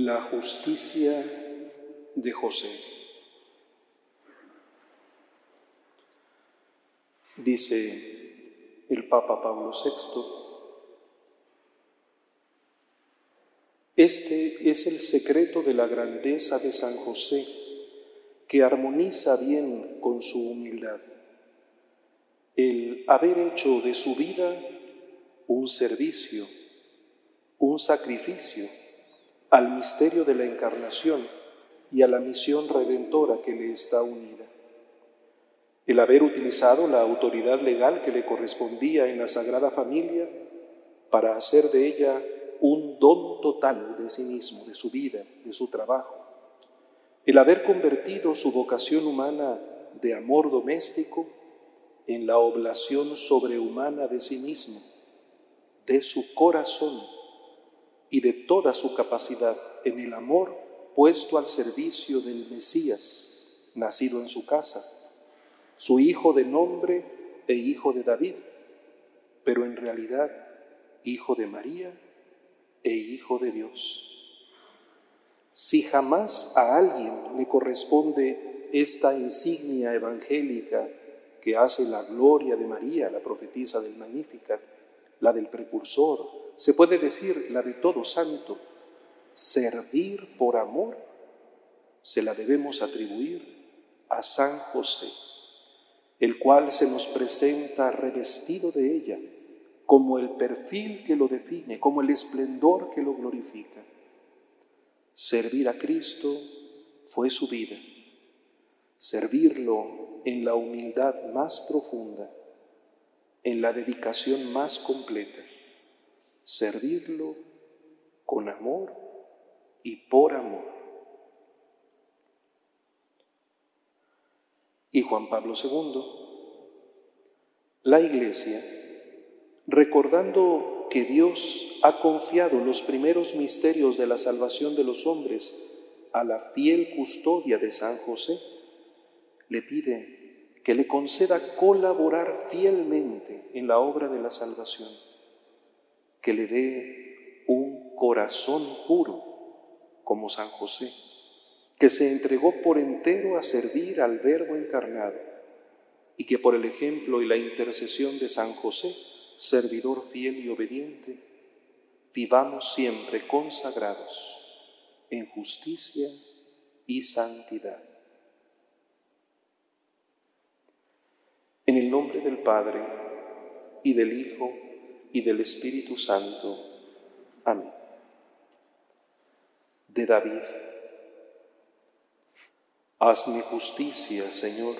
La justicia de José. Dice el Papa Pablo VI, este es el secreto de la grandeza de San José, que armoniza bien con su humildad. El haber hecho de su vida un servicio, un sacrificio al misterio de la encarnación y a la misión redentora que le está unida. El haber utilizado la autoridad legal que le correspondía en la Sagrada Familia para hacer de ella un don total de sí mismo, de su vida, de su trabajo. El haber convertido su vocación humana de amor doméstico en la oblación sobrehumana de sí mismo, de su corazón y de toda su capacidad en el amor puesto al servicio del Mesías, nacido en su casa, su hijo de nombre e hijo de David, pero en realidad hijo de María e hijo de Dios. Si jamás a alguien le corresponde esta insignia evangélica que hace la gloria de María, la profetisa del Magnificat, la del precursor, se puede decir la de todo santo, servir por amor, se la debemos atribuir a San José, el cual se nos presenta revestido de ella como el perfil que lo define, como el esplendor que lo glorifica. Servir a Cristo fue su vida, servirlo en la humildad más profunda, en la dedicación más completa servirlo con amor y por amor. Y Juan Pablo II, la Iglesia, recordando que Dios ha confiado los primeros misterios de la salvación de los hombres a la fiel custodia de San José, le pide que le conceda colaborar fielmente en la obra de la salvación que le dé un corazón puro como San José, que se entregó por entero a servir al Verbo encarnado y que por el ejemplo y la intercesión de San José, servidor fiel y obediente, vivamos siempre consagrados en justicia y santidad. En el nombre del Padre y del Hijo y del Espíritu Santo. Amén. De David. Hazme justicia, Señor,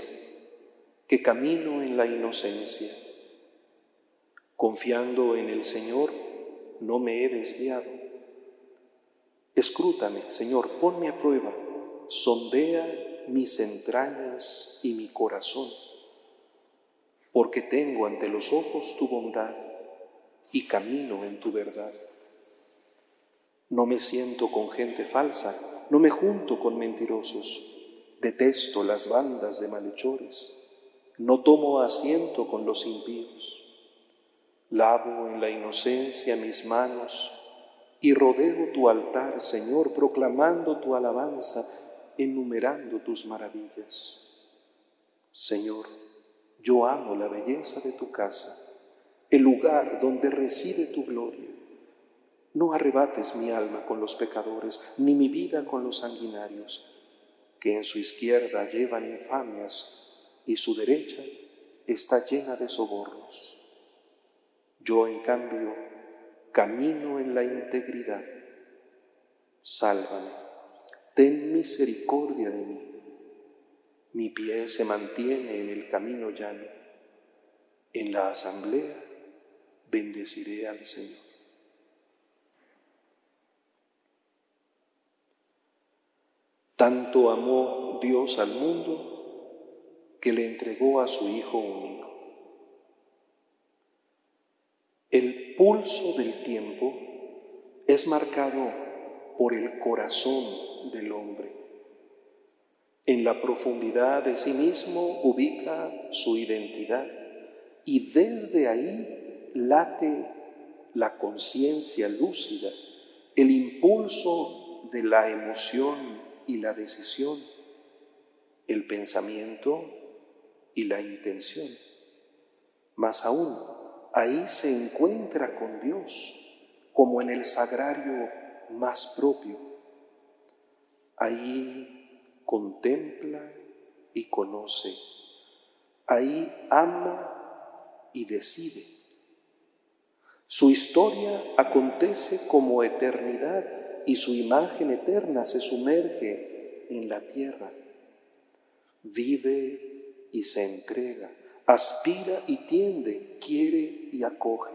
que camino en la inocencia. Confiando en el Señor, no me he desviado. Escrútame, Señor, ponme a prueba, sondea mis entrañas y mi corazón, porque tengo ante los ojos tu bondad y camino en tu verdad. No me siento con gente falsa, no me junto con mentirosos, detesto las bandas de malhechores, no tomo asiento con los impíos. Lavo en la inocencia mis manos y rodeo tu altar, Señor, proclamando tu alabanza, enumerando tus maravillas. Señor, yo amo la belleza de tu casa el lugar donde reside tu gloria. No arrebates mi alma con los pecadores, ni mi vida con los sanguinarios, que en su izquierda llevan infamias y su derecha está llena de sobornos. Yo, en cambio, camino en la integridad. Sálvame, ten misericordia de mí. Mi pie se mantiene en el camino llano. En la asamblea bendeciré al Señor. Tanto amó Dios al mundo que le entregó a su Hijo único. El pulso del tiempo es marcado por el corazón del hombre. En la profundidad de sí mismo ubica su identidad y desde ahí late la conciencia lúcida, el impulso de la emoción y la decisión, el pensamiento y la intención. Más aún, ahí se encuentra con Dios, como en el sagrario más propio. Ahí contempla y conoce. Ahí ama y decide. Su historia acontece como eternidad y su imagen eterna se sumerge en la tierra. Vive y se entrega, aspira y tiende, quiere y acoge,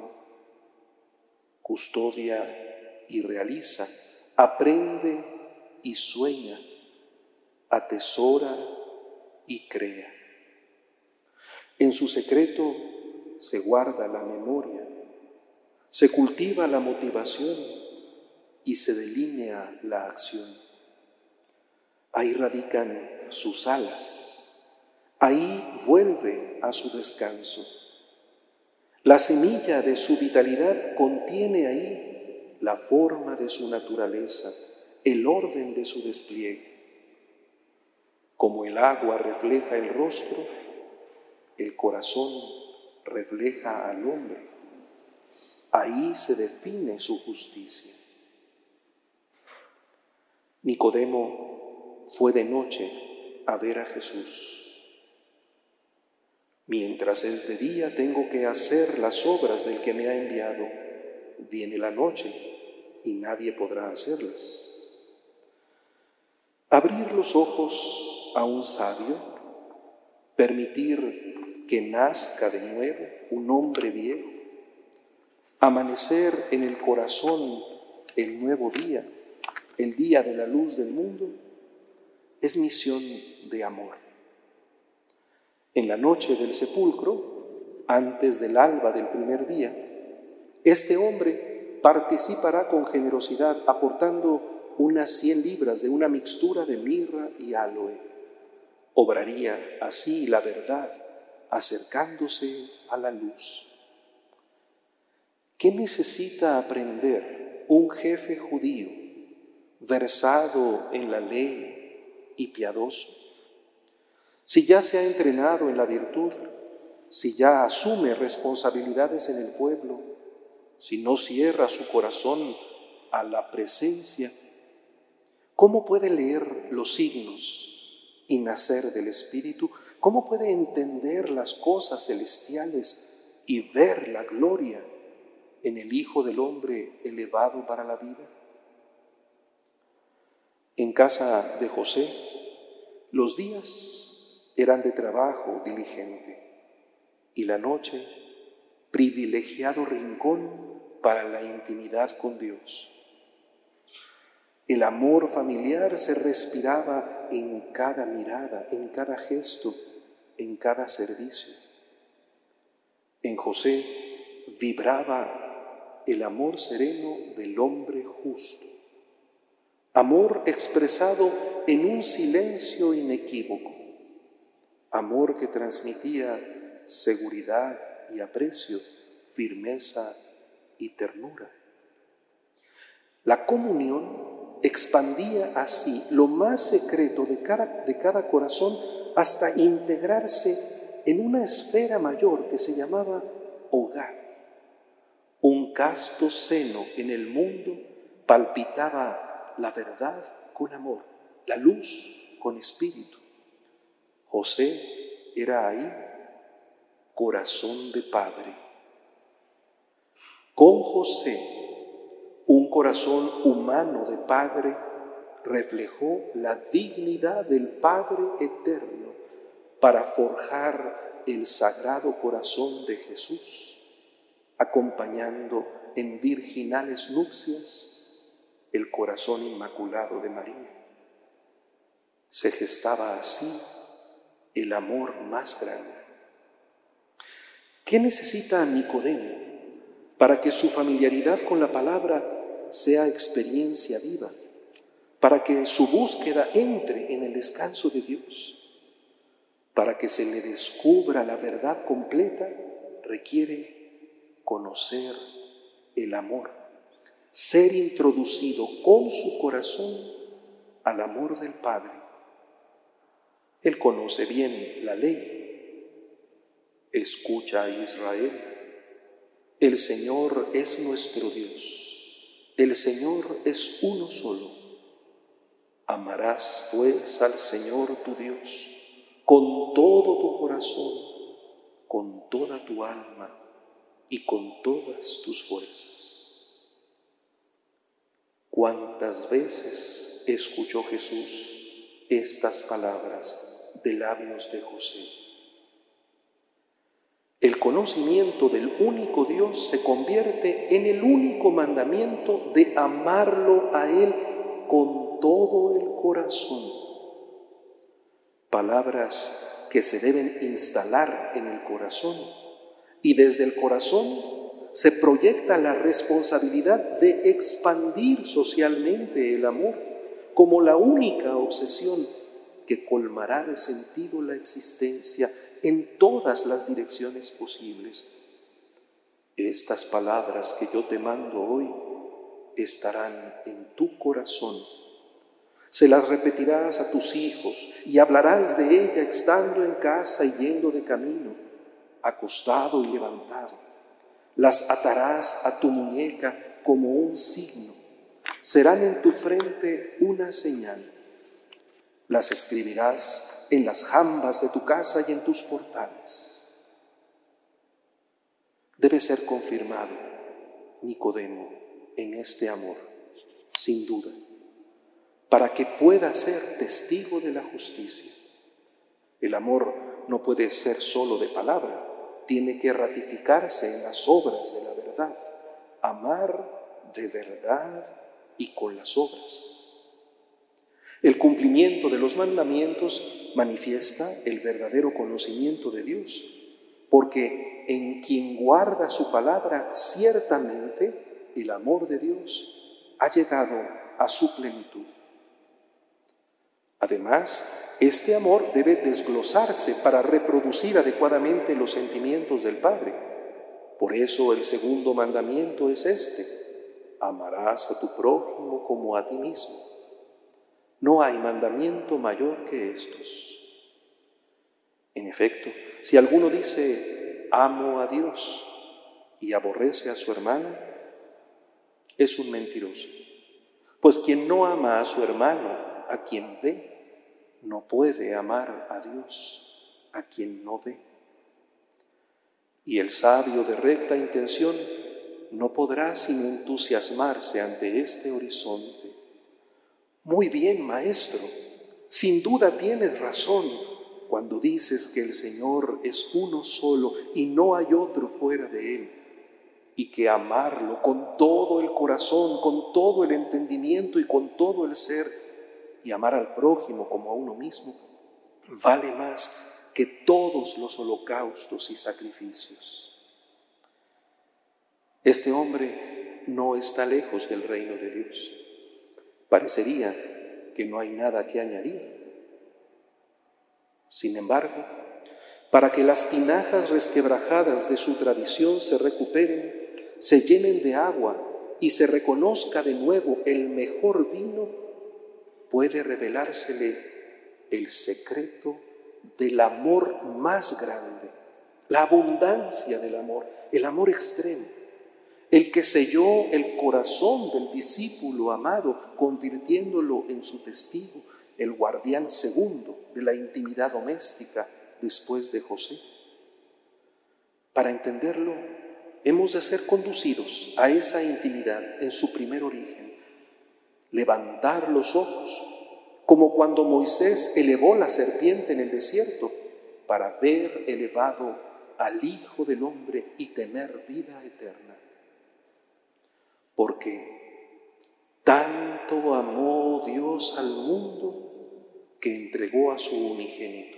custodia y realiza, aprende y sueña, atesora y crea. En su secreto se guarda la memoria, se cultiva la motivación y se delinea la acción. Ahí radican sus alas, ahí vuelve a su descanso. La semilla de su vitalidad contiene ahí la forma de su naturaleza, el orden de su despliegue. Como el agua refleja el rostro, el corazón refleja al hombre. Ahí se define su justicia. Nicodemo fue de noche a ver a Jesús. Mientras es de día tengo que hacer las obras del que me ha enviado. Viene la noche y nadie podrá hacerlas. Abrir los ojos a un sabio, permitir que nazca de nuevo un hombre viejo, amanecer en el corazón el nuevo día, el día de la luz del mundo, es misión de amor. En la noche del sepulcro, antes del alba del primer día, este hombre participará con generosidad aportando unas cien libras de una mixtura de mirra y aloe. Obraría así la verdad, acercándose a la luz. ¿Qué necesita aprender un jefe judío versado en la ley y piadoso? Si ya se ha entrenado en la virtud, si ya asume responsabilidades en el pueblo, si no cierra su corazón a la presencia, ¿cómo puede leer los signos y nacer del Espíritu? ¿Cómo puede entender las cosas celestiales y ver la gloria en el Hijo del Hombre elevado para la vida? En casa de José, los días eran de trabajo diligente y la noche privilegiado rincón para la intimidad con Dios. El amor familiar se respiraba en cada mirada, en cada gesto, en cada servicio. En José vibraba el amor sereno del hombre justo, amor expresado en un silencio inequívoco, amor que transmitía seguridad y aprecio, firmeza y ternura. La comunión expandía así lo más secreto de cada, de cada corazón hasta integrarse en una esfera mayor que se llamaba hogar. Un casto seno en el mundo palpitaba la verdad con amor, la luz con espíritu. José era ahí corazón de padre. Con José, un corazón humano de padre reflejó la dignidad del Padre eterno para forjar el sagrado corazón de Jesús, acompañando en virginales nupcias el corazón inmaculado de María. Se gestaba así el amor más grande. ¿Qué necesita Nicodemo para que su familiaridad con la palabra sea experiencia viva? para que su búsqueda entre en el descanso de Dios, para que se le descubra la verdad completa, requiere conocer el amor, ser introducido con su corazón al amor del Padre. Él conoce bien la ley. Escucha a Israel. El Señor es nuestro Dios. El Señor es uno solo. Amarás pues al Señor tu Dios con todo tu corazón, con toda tu alma y con todas tus fuerzas. ¿Cuántas veces escuchó Jesús estas palabras de labios de José? El conocimiento del único Dios se convierte en el único mandamiento de amarlo a Él con todo el corazón. Palabras que se deben instalar en el corazón y desde el corazón se proyecta la responsabilidad de expandir socialmente el amor como la única obsesión que colmará de sentido la existencia en todas las direcciones posibles. Estas palabras que yo te mando hoy estarán en tu corazón. Se las repetirás a tus hijos y hablarás de ella estando en casa y yendo de camino, acostado y levantado las atarás a tu muñeca como un signo. Serán en tu frente una señal. Las escribirás en las jambas de tu casa y en tus portales. Debe ser confirmado Nicodemo en este amor, sin duda, para que pueda ser testigo de la justicia. El amor no puede ser solo de palabra, tiene que ratificarse en las obras de la verdad, amar de verdad y con las obras. El cumplimiento de los mandamientos manifiesta el verdadero conocimiento de Dios, porque en quien guarda su palabra, ciertamente el amor de Dios ha llegado a su plenitud. Además, este amor debe desglosarse para reproducir adecuadamente los sentimientos del Padre. Por eso el segundo mandamiento es este, amarás a tu prójimo como a ti mismo. No hay mandamiento mayor que estos. En efecto, si alguno dice, amo a Dios y aborrece a su hermano, es un mentiroso. Pues quien no ama a su hermano, a quien ve, no puede amar a Dios a quien no ve. Y el sabio de recta intención no podrá sino entusiasmarse ante este horizonte. Muy bien, maestro, sin duda tienes razón cuando dices que el Señor es uno solo y no hay otro fuera de Él, y que amarlo con todo el corazón, con todo el entendimiento y con todo el ser y amar al prójimo como a uno mismo vale más que todos los holocaustos y sacrificios. Este hombre no está lejos del reino de Dios. Parecería que no hay nada que añadir. Sin embargo, para que las tinajas resquebrajadas de su tradición se recuperen, se llenen de agua y se reconozca de nuevo el mejor vino, puede revelársele el secreto del amor más grande, la abundancia del amor, el amor extremo, el que selló el corazón del discípulo amado, convirtiéndolo en su testigo, el guardián segundo de la intimidad doméstica después de José. Para entenderlo, hemos de ser conducidos a esa intimidad en su primer origen levantar los ojos, como cuando Moisés elevó la serpiente en el desierto para ver elevado al Hijo del Hombre y tener vida eterna. Porque tanto amó Dios al mundo que entregó a su unigénito,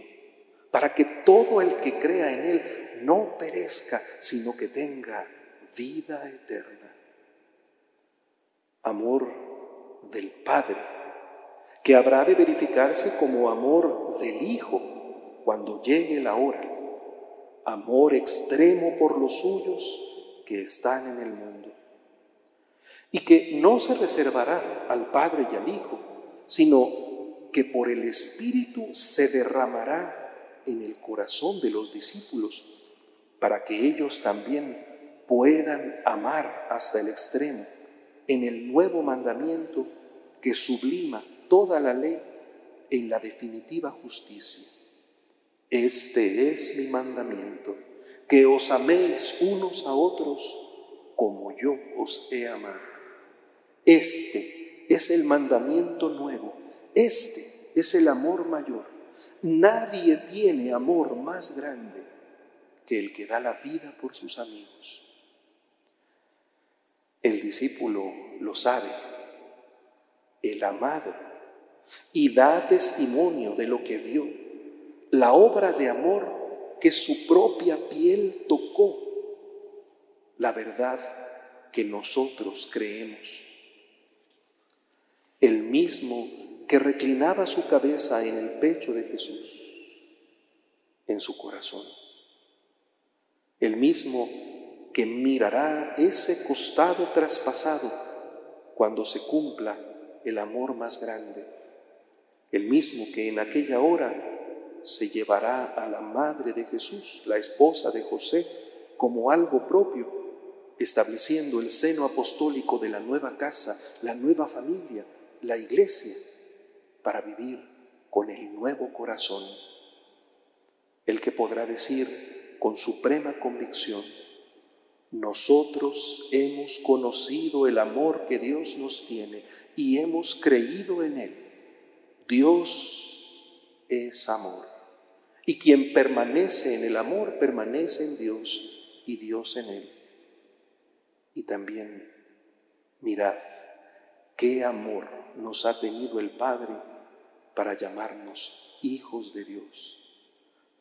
para que todo el que crea en Él no perezca, sino que tenga vida eterna. Amor del Padre, que habrá de verificarse como amor del Hijo cuando llegue la hora, amor extremo por los suyos que están en el mundo. y que no se reservará al Padre y al Hijo, sino que por el Espíritu se derramará en el corazón de los discípulos, para que ellos también puedan amar hasta el extremo en el nuevo mandamiento que sublima toda la ley en la definitiva justicia. Este es mi mandamiento, que os améis unos a otros como yo os he amado. Este es el mandamiento nuevo, este es el amor mayor. Nadie tiene amor más grande que el que da la vida por sus amigos. El discípulo lo sabe, el amado, y da testimonio de lo que vio, la obra de amor que su propia piel tocó, la verdad que nosotros creemos. El mismo que reclinaba su cabeza en el pecho de Jesús, en su corazón. El mismo que mirará ese costado traspasado cuando se cumpla el amor más grande, el mismo que en aquella hora se llevará a la madre de Jesús, la esposa de José, como algo propio, estableciendo el seno apostólico de la nueva casa, la nueva familia, la iglesia, para vivir con el nuevo corazón, el que podrá decir con suprema convicción, nosotros hemos conocido el amor que Dios nos tiene y hemos creído en Él. Dios es amor. Y quien permanece en el amor, permanece en Dios y Dios en Él. Y también mirad qué amor nos ha tenido el Padre para llamarnos hijos de Dios.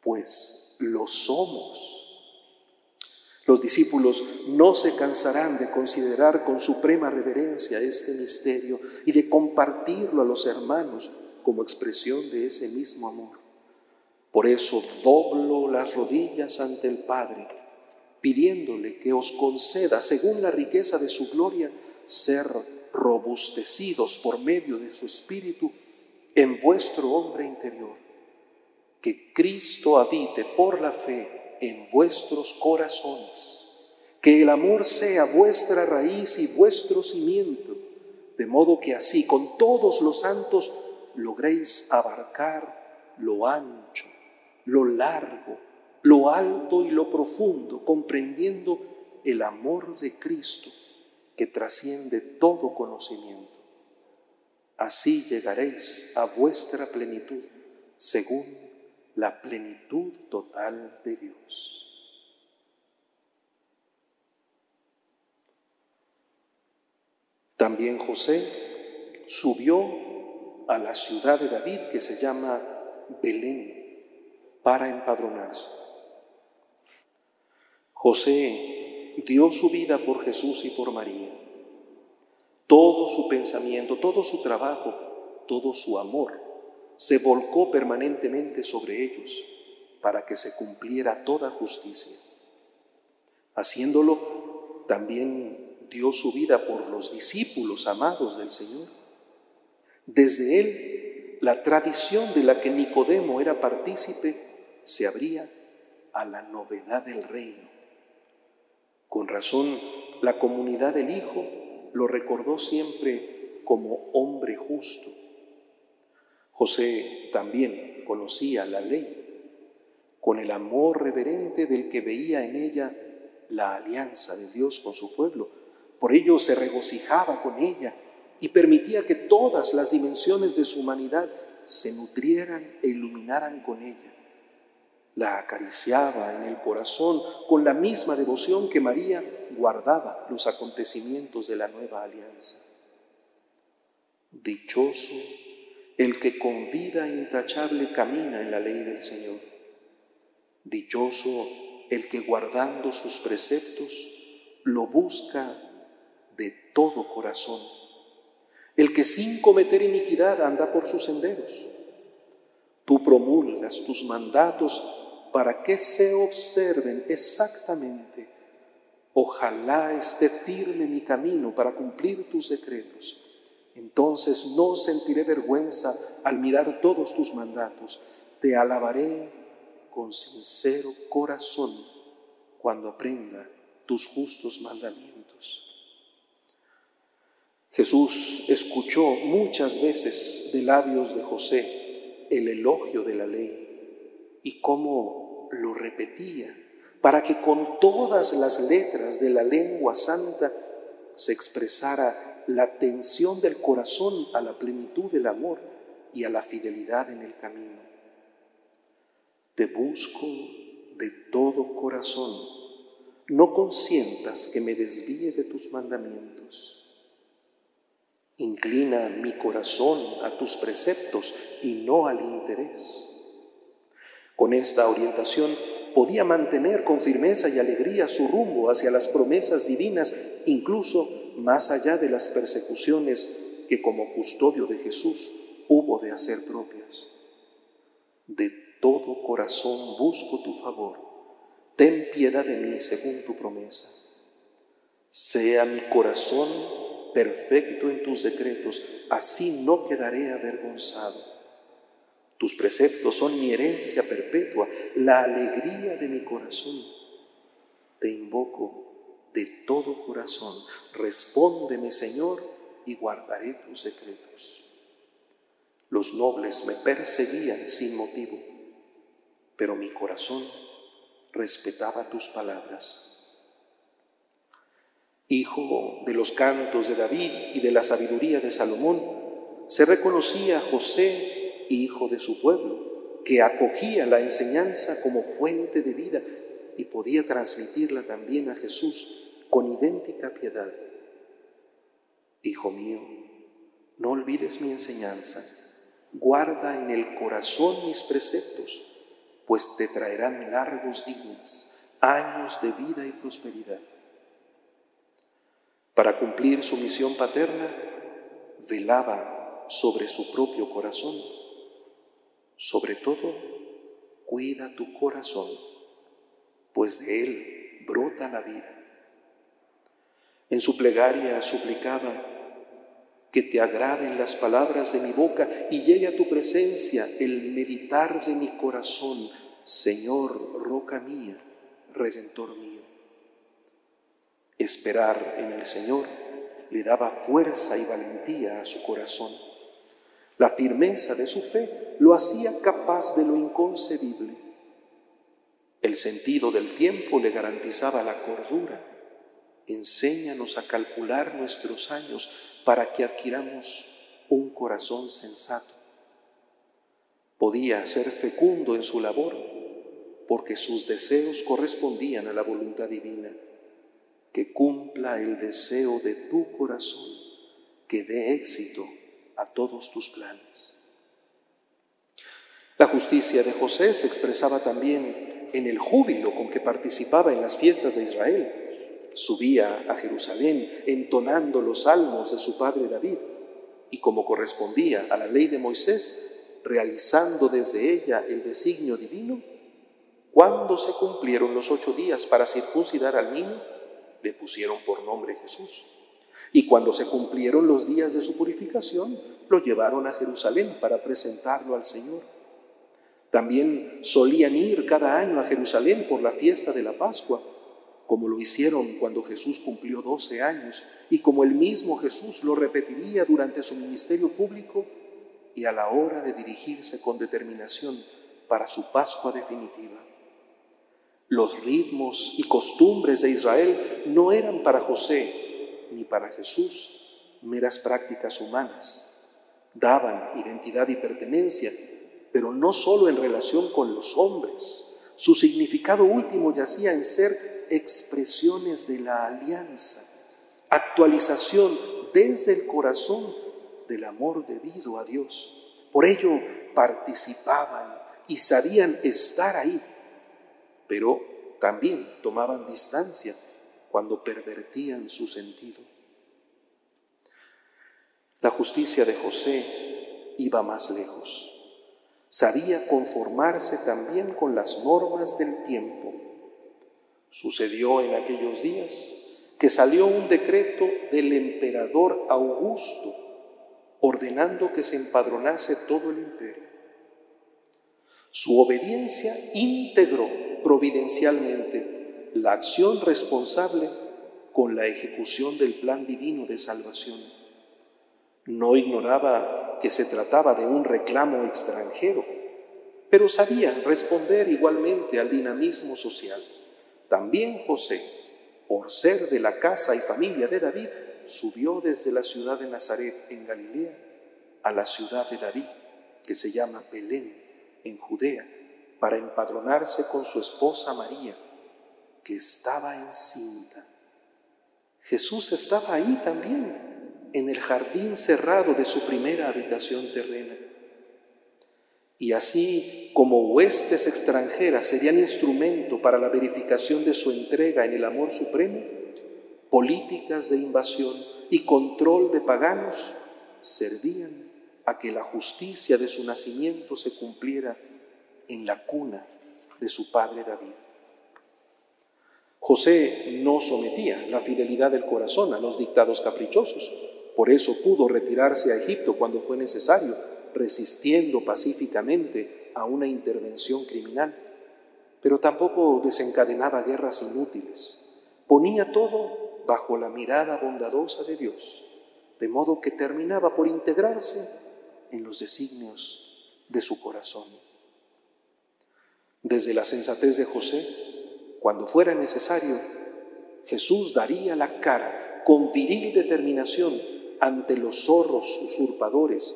Pues lo somos los discípulos no se cansarán de considerar con suprema reverencia este misterio y de compartirlo a los hermanos como expresión de ese mismo amor. Por eso doblo las rodillas ante el Padre, pidiéndole que os conceda, según la riqueza de su gloria, ser robustecidos por medio de su Espíritu en vuestro hombre interior, que Cristo habite por la fe en vuestros corazones. Que el amor sea vuestra raíz y vuestro cimiento, de modo que así con todos los santos logréis abarcar lo ancho, lo largo, lo alto y lo profundo, comprendiendo el amor de Cristo que trasciende todo conocimiento. Así llegaréis a vuestra plenitud, según la plenitud total de Dios. También José subió a la ciudad de David que se llama Belén para empadronarse. José dio su vida por Jesús y por María. Todo su pensamiento, todo su trabajo, todo su amor se volcó permanentemente sobre ellos para que se cumpliera toda justicia. Haciéndolo, también dio su vida por los discípulos amados del Señor. Desde él, la tradición de la que Nicodemo era partícipe se abría a la novedad del reino. Con razón, la comunidad del Hijo lo recordó siempre como hombre justo José también conocía la ley con el amor reverente del que veía en ella la alianza de Dios con su pueblo. Por ello se regocijaba con ella y permitía que todas las dimensiones de su humanidad se nutrieran e iluminaran con ella. La acariciaba en el corazón con la misma devoción que María guardaba los acontecimientos de la nueva alianza. Dichoso el que con vida intachable camina en la ley del Señor. Dichoso el que guardando sus preceptos lo busca de todo corazón. El que sin cometer iniquidad anda por sus senderos. Tú promulgas tus mandatos para que se observen exactamente Ojalá esté firme mi camino para cumplir tus decretos. Entonces no sentiré vergüenza al mirar todos tus mandatos. Te alabaré con sincero corazón cuando aprenda tus justos mandamientos. Jesús escuchó muchas veces de labios de José el elogio de la ley y cómo lo repetía para que con todas las letras de la lengua santa se expresara la tensión del corazón a la plenitud del amor y a la fidelidad en el camino. Te busco de todo corazón, no consientas que me desvíe de tus mandamientos. Inclina mi corazón a tus preceptos y no al interés. Con esta orientación podía mantener con firmeza y alegría su rumbo hacia las promesas divinas, incluso más allá de las persecuciones que como custodio de Jesús hubo de hacer propias. De todo corazón busco tu favor. Ten piedad de mí según tu promesa. Sea mi corazón perfecto en tus decretos, así no quedaré avergonzado. Tus preceptos son mi herencia perpetua, la alegría de mi corazón. Te invoco de todo corazón. Respóndeme, Señor, y guardaré tus decretos. Los nobles me perseguían sin motivo, pero mi corazón respetaba tus palabras. Hijo de los cantos de David y de la sabiduría de Salomón, se reconocía José hijo de su pueblo, que acogía la enseñanza como fuente de vida y podía transmitirla también a Jesús con idéntica piedad. Hijo mío, no olvides mi enseñanza, guarda en el corazón mis preceptos, pues te traerán largos días, años de vida y prosperidad. Para cumplir su misión paterna, velaba sobre su propio corazón sobre todo, cuida tu corazón, pues de él brota la vida. En su plegaria suplicaba que te agraden las palabras de mi boca y llegue a tu presencia el meditar de mi corazón, Señor, roca mía, redentor mío. Esperar en el Señor le daba fuerza y valentía a su corazón. La firmeza de su fe lo hacía capaz de lo inconcebible. El sentido del tiempo le garantizaba la cordura. Enséñanos a calcular nuestros años para que adquiramos un corazón sensato. Podía ser fecundo en su labor porque sus deseos correspondían a la voluntad divina. Que cumpla el deseo de tu corazón, que dé éxito a todos tus planes. La justicia de José se expresaba también en el júbilo con que participaba en las fiestas de Israel. Subía a Jerusalén entonando los salmos de su padre David y como correspondía a la ley de Moisés, realizando desde ella el designio divino, cuando se cumplieron los ocho días para circuncidar al niño, le pusieron por nombre Jesús. Y cuando se cumplieron los días de su purificación, lo llevaron a Jerusalén para presentarlo al Señor. También solían ir cada año a Jerusalén por la fiesta de la Pascua, como lo hicieron cuando Jesús cumplió 12 años y como el mismo Jesús lo repetiría durante su ministerio público y a la hora de dirigirse con determinación para su Pascua definitiva. Los ritmos y costumbres de Israel no eran para José ni para Jesús meras prácticas humanas. Daban identidad y pertenencia, pero no solo en relación con los hombres. Su significado último yacía en ser expresiones de la alianza, actualización desde el corazón del amor debido a Dios. Por ello participaban y sabían estar ahí, pero también tomaban distancia cuando pervertían su sentido. La justicia de José iba más lejos. Sabía conformarse también con las normas del tiempo. Sucedió en aquellos días que salió un decreto del emperador Augusto ordenando que se empadronase todo el imperio. Su obediencia integró providencialmente la acción responsable con la ejecución del plan divino de salvación. No ignoraba que se trataba de un reclamo extranjero, pero sabía responder igualmente al dinamismo social. También José, por ser de la casa y familia de David, subió desde la ciudad de Nazaret en Galilea a la ciudad de David, que se llama Belén, en Judea, para empadronarse con su esposa María, que estaba encinta. Jesús estaba ahí también, en el jardín cerrado de su primera habitación terrena. Y así como huestes extranjeras serían instrumento para la verificación de su entrega en el amor supremo, políticas de invasión y control de paganos servían a que la justicia de su nacimiento se cumpliera en la cuna de su padre David. José no sometía la fidelidad del corazón a los dictados caprichosos, por eso pudo retirarse a Egipto cuando fue necesario, resistiendo pacíficamente a una intervención criminal, pero tampoco desencadenaba guerras inútiles. Ponía todo bajo la mirada bondadosa de Dios, de modo que terminaba por integrarse en los designios de su corazón. Desde la sensatez de José, cuando fuera necesario, Jesús daría la cara con viril determinación ante los zorros usurpadores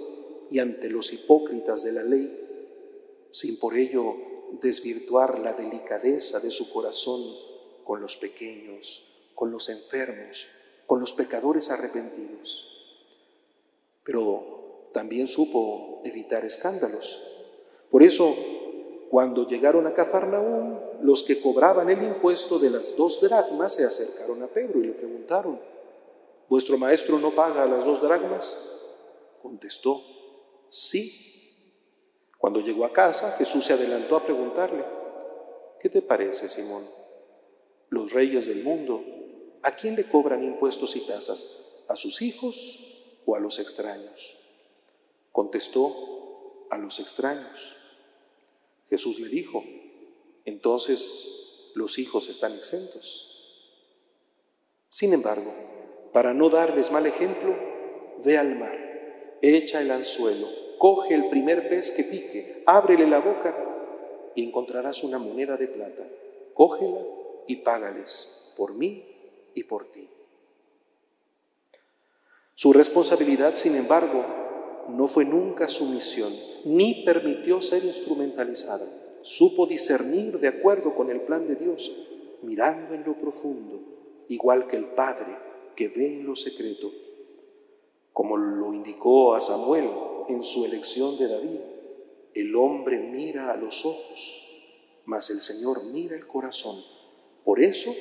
y ante los hipócritas de la ley, sin por ello desvirtuar la delicadeza de su corazón con los pequeños, con los enfermos, con los pecadores arrepentidos. Pero también supo evitar escándalos. Por eso, cuando llegaron a Cafarnaúm, los que cobraban el impuesto de las dos dracmas se acercaron a Pedro y le preguntaron, ¿vuestro maestro no paga las dos dracmas? Contestó, sí. Cuando llegó a casa, Jesús se adelantó a preguntarle, ¿qué te parece, Simón? Los reyes del mundo, ¿a quién le cobran impuestos y tasas? ¿A sus hijos o a los extraños? Contestó, a los extraños. Jesús le dijo, entonces los hijos están exentos. Sin embargo, para no darles mal ejemplo, ve al mar, echa el anzuelo, coge el primer pez que pique, ábrele la boca y encontrarás una moneda de plata. Cógela y págales por mí y por ti. Su responsabilidad, sin embargo, no fue nunca sumisión, ni permitió ser instrumentalizada. Supo discernir de acuerdo con el plan de Dios, mirando en lo profundo, igual que el Padre que ve en lo secreto, como lo indicó a Samuel en su elección de David. El hombre mira a los ojos, mas el Señor mira el corazón. Por eso,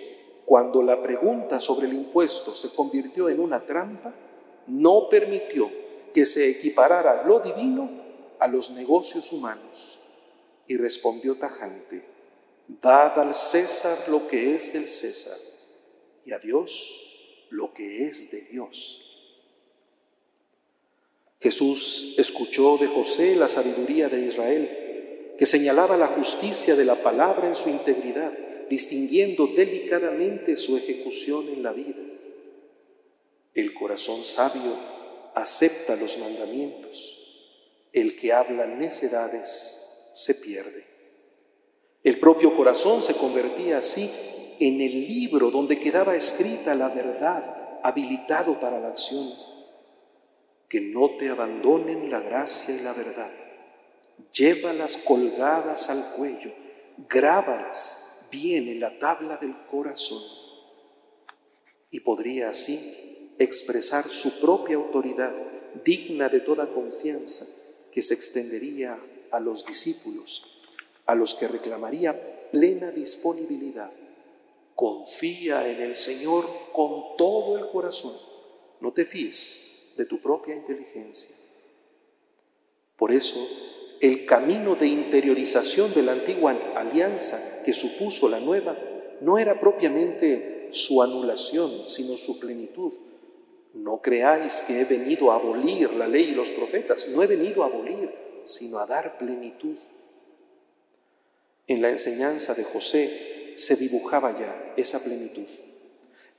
cuando la pregunta sobre el impuesto se convirtió en una trampa, no permitió que se equiparara lo divino a los negocios humanos. Y respondió tajante, dad al César lo que es del César y a Dios lo que es de Dios. Jesús escuchó de José la sabiduría de Israel, que señalaba la justicia de la palabra en su integridad, distinguiendo delicadamente su ejecución en la vida. El corazón sabio acepta los mandamientos. El que habla necedades se pierde. El propio corazón se convertía así en el libro donde quedaba escrita la verdad, habilitado para la acción. Que no te abandonen la gracia y la verdad. Llévalas colgadas al cuello, grábalas bien en la tabla del corazón. Y podría así expresar su propia autoridad digna de toda confianza que se extendería a los discípulos, a los que reclamaría plena disponibilidad. Confía en el Señor con todo el corazón, no te fíes de tu propia inteligencia. Por eso, el camino de interiorización de la antigua alianza que supuso la nueva no era propiamente su anulación, sino su plenitud. No creáis que he venido a abolir la ley y los profetas, no he venido a abolir, sino a dar plenitud. En la enseñanza de José se dibujaba ya esa plenitud.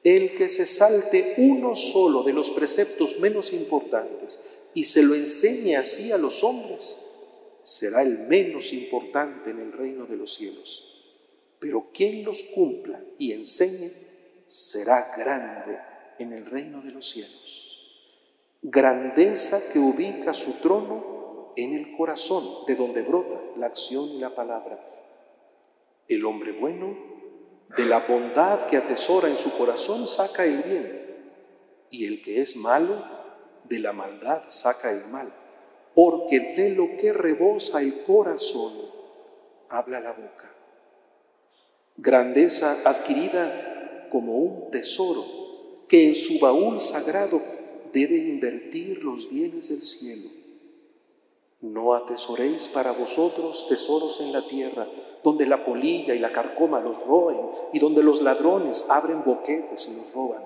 El que se salte uno solo de los preceptos menos importantes y se lo enseñe así a los hombres, será el menos importante en el reino de los cielos. Pero quien los cumpla y enseñe será grande en el reino de los cielos. Grandeza que ubica su trono en el corazón, de donde brota la acción y la palabra. El hombre bueno, de la bondad que atesora en su corazón, saca el bien. Y el que es malo, de la maldad saca el mal. Porque de lo que rebosa el corazón, habla la boca. Grandeza adquirida como un tesoro que en su baúl sagrado debe invertir los bienes del cielo. No atesoréis para vosotros tesoros en la tierra, donde la polilla y la carcoma los roen y donde los ladrones abren boquetes y los roban.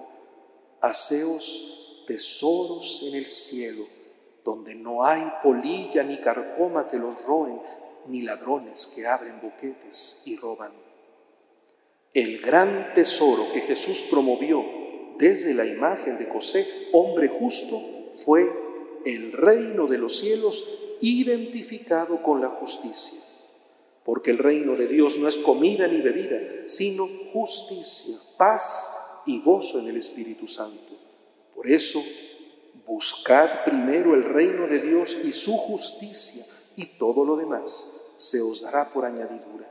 Haceos tesoros en el cielo, donde no hay polilla ni carcoma que los roen, ni ladrones que abren boquetes y roban. El gran tesoro que Jesús promovió desde la imagen de José, hombre justo, fue el reino de los cielos identificado con la justicia. Porque el reino de Dios no es comida ni bebida, sino justicia, paz y gozo en el Espíritu Santo. Por eso, buscad primero el reino de Dios y su justicia, y todo lo demás se os dará por añadidura.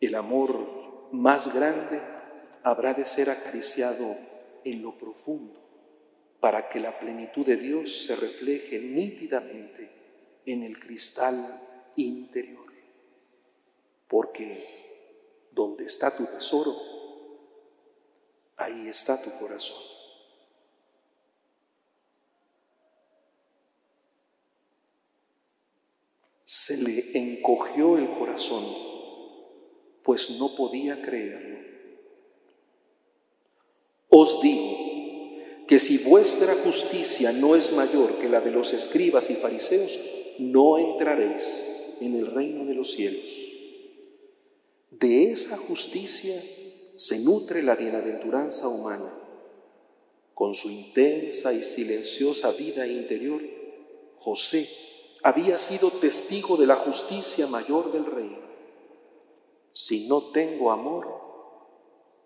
El amor más grande habrá de ser acariciado en lo profundo para que la plenitud de Dios se refleje nítidamente en el cristal interior. Porque donde está tu tesoro, ahí está tu corazón. Se le encogió el corazón, pues no podía creerlo. Os digo, que si vuestra justicia no es mayor que la de los escribas y fariseos, no entraréis en el reino de los cielos. De esa justicia se nutre la bienaventuranza humana. Con su intensa y silenciosa vida interior, José había sido testigo de la justicia mayor del reino. Si no tengo amor,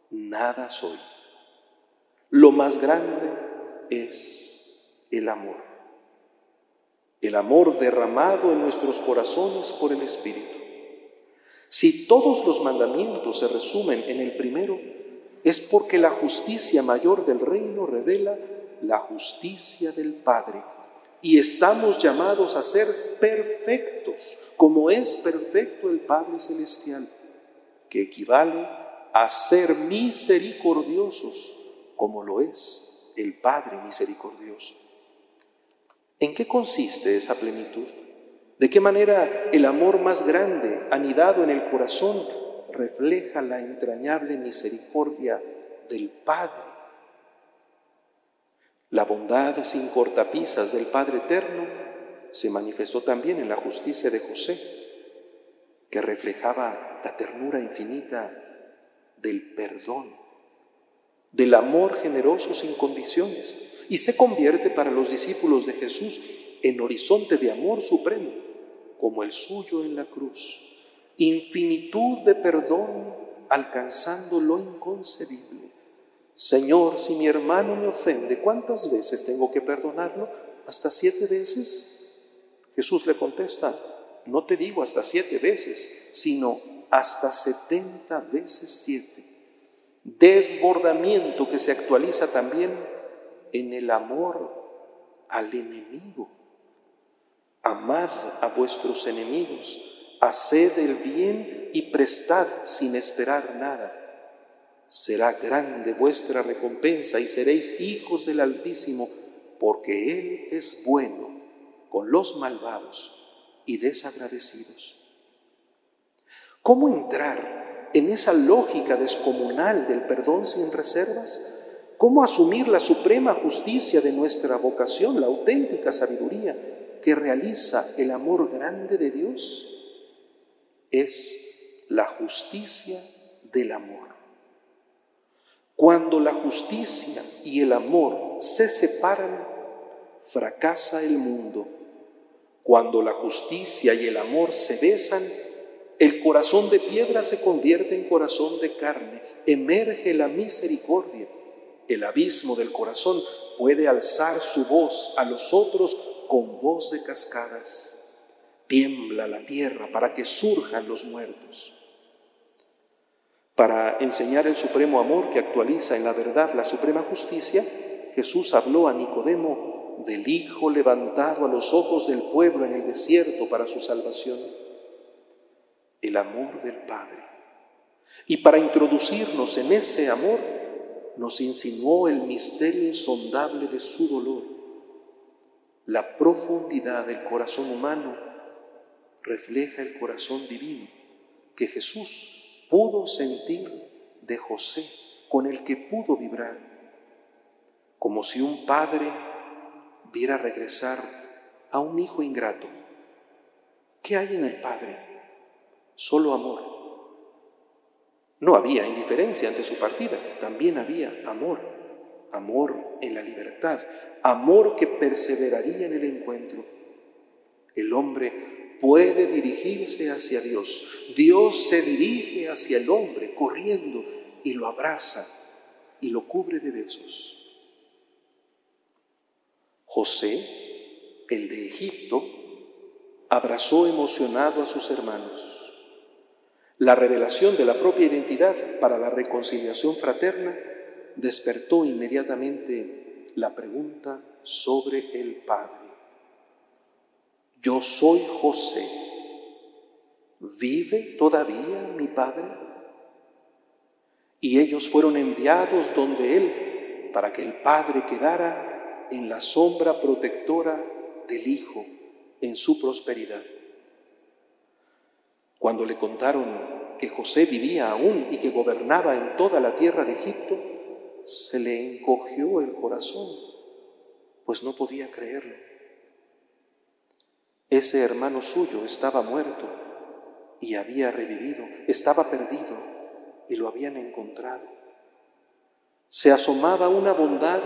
nada soy. Lo más grande es el amor. El amor derramado en nuestros corazones por el Espíritu. Si todos los mandamientos se resumen en el primero, es porque la justicia mayor del reino revela la justicia del Padre. Y estamos llamados a ser perfectos, como es perfecto el Padre Celestial, que equivale a ser misericordiosos como lo es el Padre misericordioso. ¿En qué consiste esa plenitud? ¿De qué manera el amor más grande, anidado en el corazón, refleja la entrañable misericordia del Padre? La bondad sin cortapisas del Padre Eterno se manifestó también en la justicia de José, que reflejaba la ternura infinita del perdón del amor generoso sin condiciones y se convierte para los discípulos de Jesús en horizonte de amor supremo, como el suyo en la cruz. Infinitud de perdón alcanzando lo inconcebible. Señor, si mi hermano me ofende, ¿cuántas veces tengo que perdonarlo? ¿Hasta siete veces? Jesús le contesta, no te digo hasta siete veces, sino hasta setenta veces siete desbordamiento que se actualiza también en el amor al enemigo. Amad a vuestros enemigos, haced el bien y prestad sin esperar nada. Será grande vuestra recompensa y seréis hijos del Altísimo, porque Él es bueno con los malvados y desagradecidos. ¿Cómo entrar en esa lógica descomunal del perdón sin reservas? ¿Cómo asumir la suprema justicia de nuestra vocación, la auténtica sabiduría que realiza el amor grande de Dios? Es la justicia del amor. Cuando la justicia y el amor se separan, fracasa el mundo. Cuando la justicia y el amor se besan, el corazón de piedra se convierte en corazón de carne, emerge la misericordia. El abismo del corazón puede alzar su voz a los otros con voz de cascadas. Tiembla la tierra para que surjan los muertos. Para enseñar el supremo amor que actualiza en la verdad la suprema justicia, Jesús habló a Nicodemo del Hijo levantado a los ojos del pueblo en el desierto para su salvación, el amor del Padre. Y para introducirnos en ese amor, nos insinuó el misterio insondable de su dolor. La profundidad del corazón humano refleja el corazón divino que Jesús pudo sentir de José, con el que pudo vibrar, como si un padre viera regresar a un hijo ingrato. ¿Qué hay en el padre? Solo amor. No había indiferencia ante su partida, también había amor, amor en la libertad, amor que perseveraría en el encuentro. El hombre puede dirigirse hacia Dios. Dios se dirige hacia el hombre corriendo y lo abraza y lo cubre de besos. José, el de Egipto, abrazó emocionado a sus hermanos. La revelación de la propia identidad para la reconciliación fraterna despertó inmediatamente la pregunta sobre el Padre yo soy José. ¿Vive todavía mi padre? Y ellos fueron enviados donde él para que el padre quedara en la sombra protectora del hijo en su prosperidad. Cuando le contaron que José vivía aún y que gobernaba en toda la tierra de Egipto, se le encogió el corazón, pues no podía creerlo. Ese hermano suyo estaba muerto y había revivido, estaba perdido y lo habían encontrado. Se asomaba una bondad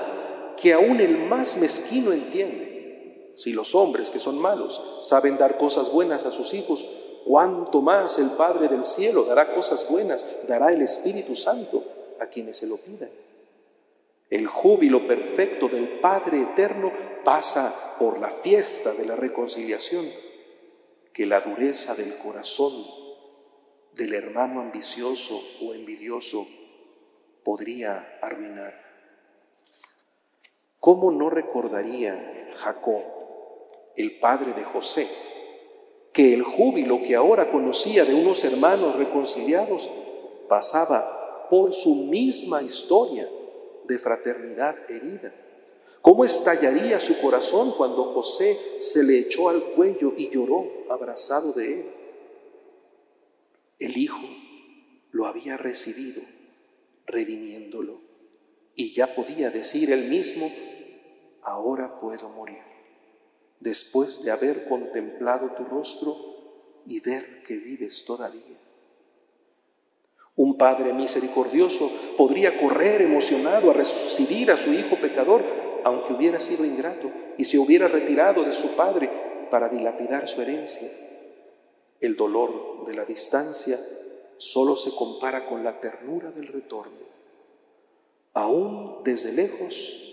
que aún el más mezquino entiende. Si los hombres que son malos saben dar cosas buenas a sus hijos, cuánto más el Padre del cielo dará cosas buenas, dará el Espíritu Santo a quienes se lo pidan. El júbilo perfecto del Padre eterno pasa por la fiesta de la reconciliación que la dureza del corazón del hermano ambicioso o envidioso podría arruinar. ¿Cómo no recordaría Jacob, el padre de José, que el júbilo que ahora conocía de unos hermanos reconciliados pasaba por su misma historia de fraternidad herida. ¿Cómo estallaría su corazón cuando José se le echó al cuello y lloró abrazado de él? El Hijo lo había recibido, redimiéndolo, y ya podía decir él mismo, ahora puedo morir, después de haber contemplado tu rostro y ver que vives todavía. Un padre misericordioso podría correr emocionado a recibir a su hijo pecador, aunque hubiera sido ingrato y se hubiera retirado de su padre para dilapidar su herencia. El dolor de la distancia solo se compara con la ternura del retorno. Aún desde lejos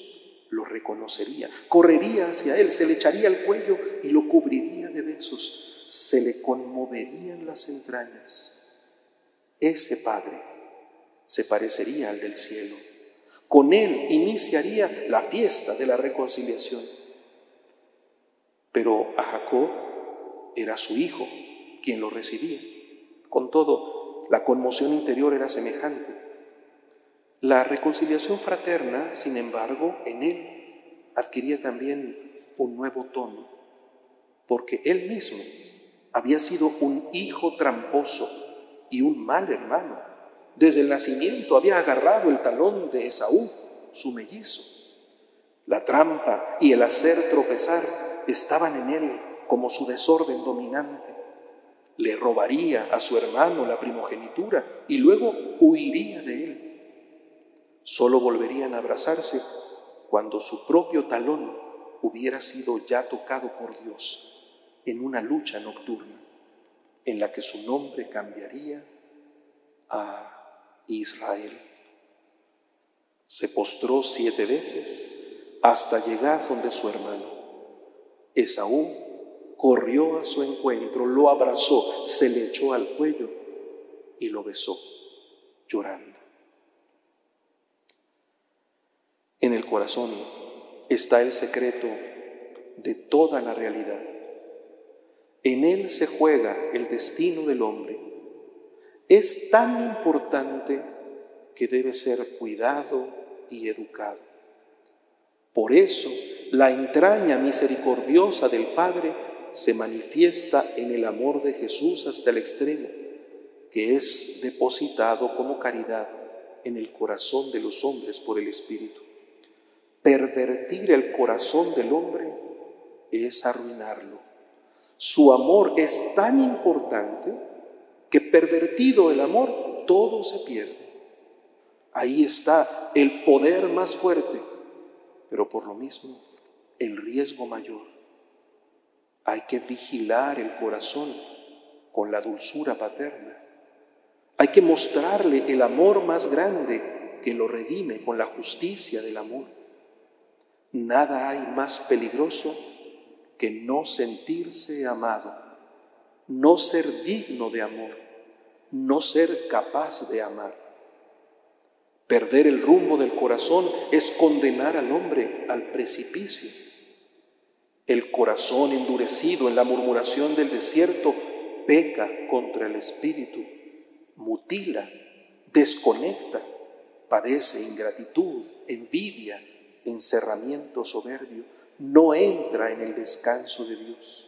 lo reconocería, correría hacia él, se le echaría al cuello y lo cubriría de besos, se le conmoverían las entrañas ese Padre se parecería al del cielo. Con él iniciaría la fiesta de la reconciliación. Pero a Jacob era su hijo quien lo recibía. Con todo, la conmoción interior era semejante. La reconciliación fraterna, sin embargo, en él adquiría también un nuevo tono, porque él mismo había sido un hijo tramposo y un mal hermano. Desde el nacimiento había agarrado el talón de Esaú, su mellizo. La trampa y el hacer tropezar estaban en él como su desorden dominante. Le robaría a su hermano la primogenitura y luego huiría de él. Solo volverían a abrazarse cuando su propio talón hubiera sido ya tocado por Dios en una lucha nocturna en la que su nombre cambiaría a Israel. Se postró siete veces hasta llegar donde su hermano. Esaú corrió a su encuentro, lo abrazó, se le echó al cuello y lo besó, llorando. En el corazón está el secreto de toda la realidad. En él se juega el destino del hombre. Es tan importante que debe ser cuidado y educado. Por eso, la entraña misericordiosa del Padre se manifiesta en el amor de Jesús hasta el extremo, que es depositado como caridad en el corazón de los hombres por el Espíritu. Pervertir el corazón del hombre es arruinarlo. Su amor es tan importante que pervertido el amor, todo se pierde. Ahí está el poder más fuerte, pero por lo mismo el riesgo mayor. Hay que vigilar el corazón con la dulzura paterna. Hay que mostrarle el amor más grande que lo redime con la justicia del amor. Nada hay más peligroso que no sentirse amado, no ser digno de amor, no ser capaz de amar. Perder el rumbo del corazón es condenar al hombre al precipicio. El corazón endurecido en la murmuración del desierto peca contra el espíritu, mutila, desconecta, padece ingratitud, envidia, encerramiento soberbio, no entra en el descanso de Dios.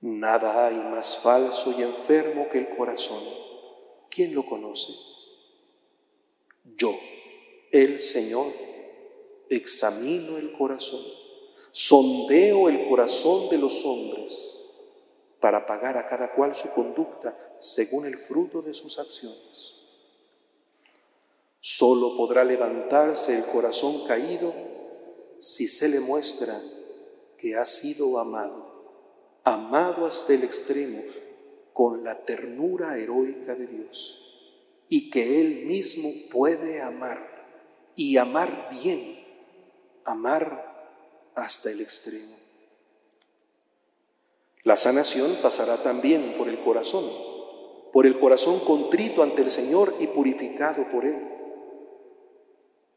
Nada hay más falso y enfermo que el corazón. ¿Quién lo conoce? Yo, el Señor, examino el corazón, sondeo el corazón de los hombres para pagar a cada cual su conducta según el fruto de sus acciones. Solo podrá levantarse el corazón caído si se le muestra que ha sido amado, amado hasta el extremo, con la ternura heroica de Dios, y que Él mismo puede amar, y amar bien, amar hasta el extremo. La sanación pasará también por el corazón, por el corazón contrito ante el Señor y purificado por Él.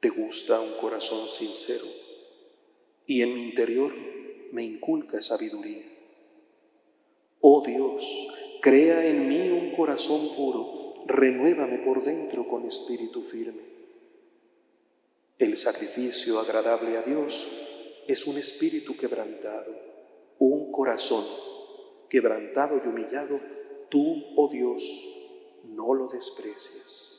¿Te gusta un corazón sincero? y en mi interior me inculca sabiduría. Oh Dios, crea en mí un corazón puro, renuévame por dentro con espíritu firme. El sacrificio agradable a Dios es un espíritu quebrantado, un corazón quebrantado y humillado, tú, oh Dios, no lo desprecias.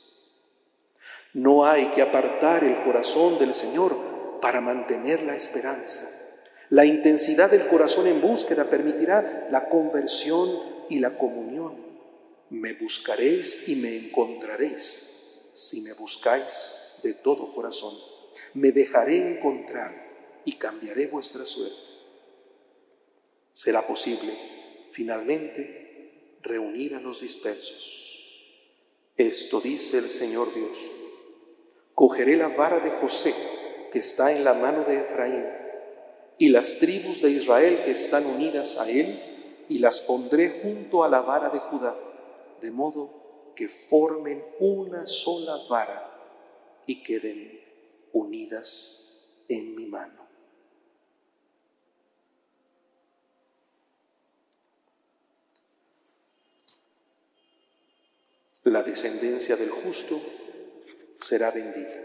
No hay que apartar el corazón del Señor para mantener la esperanza. La intensidad del corazón en búsqueda permitirá la conversión y la comunión. Me buscaréis y me encontraréis si me buscáis de todo corazón. Me dejaré encontrar y cambiaré vuestra suerte. Será posible, finalmente, reunir a los dispersos. Esto dice el Señor Dios. Cogeré la vara de José que está en la mano de Efraín, y las tribus de Israel que están unidas a él, y las pondré junto a la vara de Judá, de modo que formen una sola vara y queden unidas en mi mano. La descendencia del justo será bendita.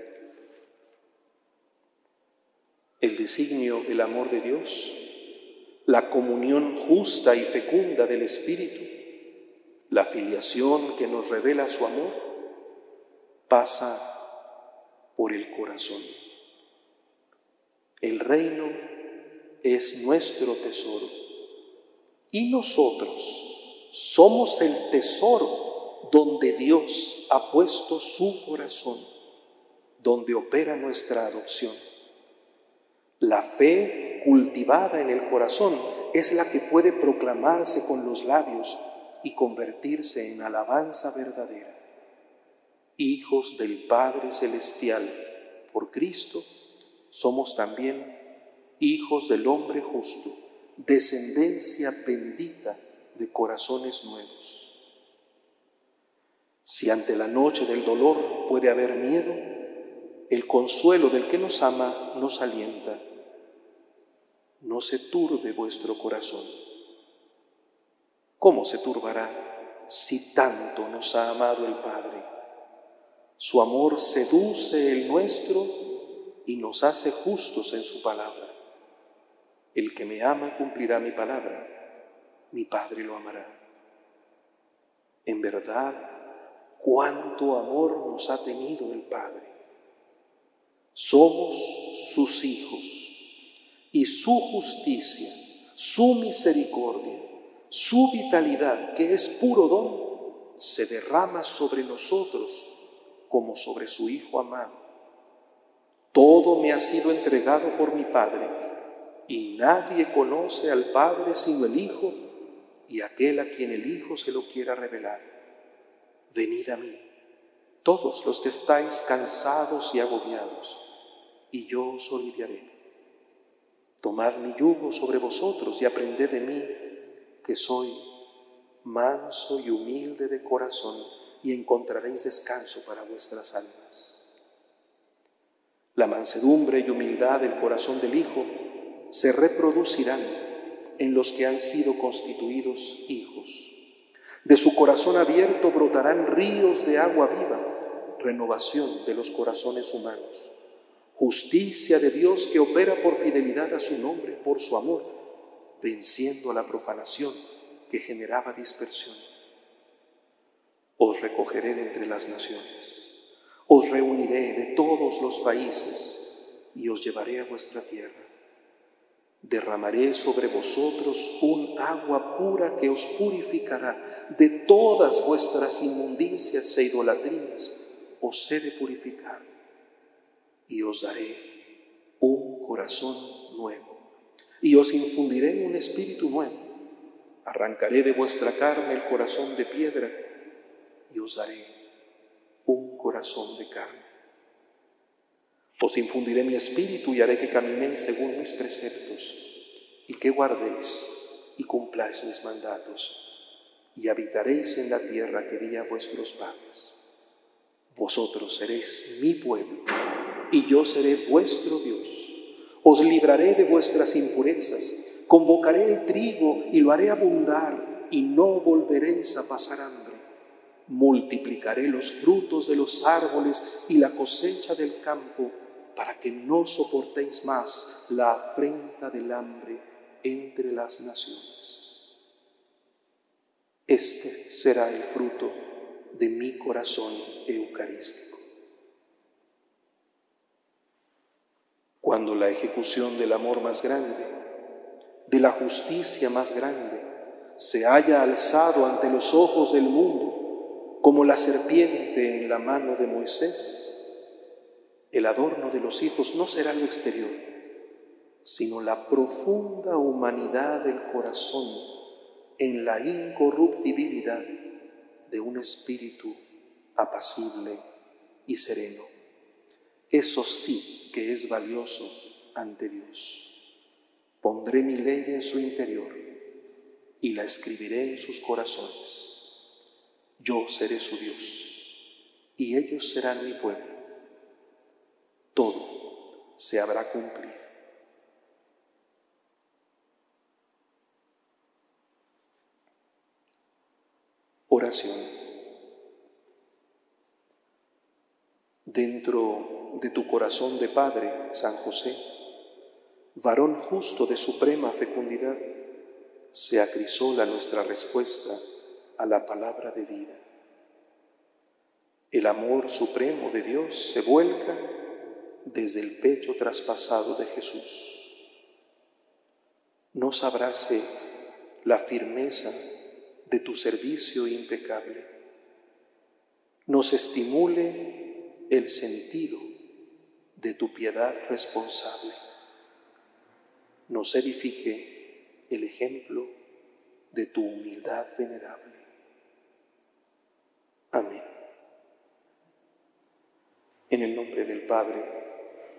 el designio, el amor de Dios, la comunión justa y fecunda del Espíritu, La filiación que nos revela su amor pasa por el corazón. El reino es nuestro tesoro y nosotros somos el tesoro donde Dios ha puesto su corazón, donde opera nuestra adopción. La fe cultivada en el corazón es la que puede proclamarse con los labios y convertirse en alabanza verdadera. Hijos del Padre Celestial, por Cristo, somos también hijos del hombre justo, descendencia bendita de corazones nuevos. Si ante la noche del dolor puede haber miedo, el consuelo del que nos ama nos alienta. No se turbe vuestro corazón. ¿Cómo se turbará si tanto nos ha amado el Padre? Su amor seduce el nuestro y nos hace justos en su palabra. El que me ama cumplirá mi palabra, mi Padre lo amará. En verdad, cuánto amor nos ha tenido el Padre. Somos sus hijos y su justicia, su misericordia, su vitalidad, que es puro don, se derrama sobre nosotros como sobre su Hijo amado. Todo me ha sido entregado por mi Padre y nadie conoce al Padre sino el Hijo y aquel a quien el Hijo se lo quiera revelar. Venid a mí, todos los que estáis cansados y agobiados, y yo os aliviaré. Tomad mi yugo sobre vosotros y aprended de mí, que soy manso y humilde de corazón, y encontraréis descanso para vuestras almas. La mansedumbre y humildad del corazón del Hijo se reproducirán en los que han sido constituidos hijos. De su corazón abierto brotarán ríos de agua viva, renovación de los corazones humanos, justicia de Dios que opera por fidelidad a su nombre, por su amor, venciendo a la profanación que generaba dispersión. Os recogeré de entre las naciones, os reuniré de todos los países y os llevaré a vuestra tierra derramaré sobre vosotros un agua pura que os purificará de todas vuestras inmundicias e idolatrías, os he de purificar y os daré un corazón nuevo y os infundiré un espíritu nuevo. Arrancaré de vuestra carne el corazón de piedra y os daré un corazón de carne. Os infundiré mi espíritu y haré que caminéis según mis preceptos y que guardéis y cumpláis mis mandatos y habitaréis en la tierra que di a vuestros padres. Vosotros seréis mi pueblo y yo seré vuestro Dios. Os libraré de vuestras impurezas, convocaré el trigo y lo haré abundar y no volveréis a pasar hambre. Multiplicaré los frutos de los árboles y la cosecha del campo para que no soportéis más la afrenta del hambre entre las naciones. Este será el fruto de mi corazón eucarístico. Cuando la ejecución del amor más grande, de la justicia más grande, se haya alzado ante los ojos del mundo como la serpiente en la mano de Moisés, el adorno de los hijos no será lo exterior, sino la profunda humanidad del corazón en la incorruptibilidad de un espíritu apacible y sereno. Eso sí que es valioso ante Dios. Pondré mi ley en su interior y la escribiré en sus corazones. Yo seré su Dios y ellos serán mi pueblo todo se habrá cumplido. Oración. Dentro de tu corazón de Padre, San José, varón justo de suprema fecundidad, se acrisola nuestra respuesta a la palabra de vida. El amor supremo de Dios se vuelca desde el pecho traspasado de Jesús. Nos abrace la firmeza de tu servicio impecable. Nos estimule el sentido de tu piedad responsable. Nos edifique el ejemplo de tu humildad venerable. Amén. En el nombre del Padre,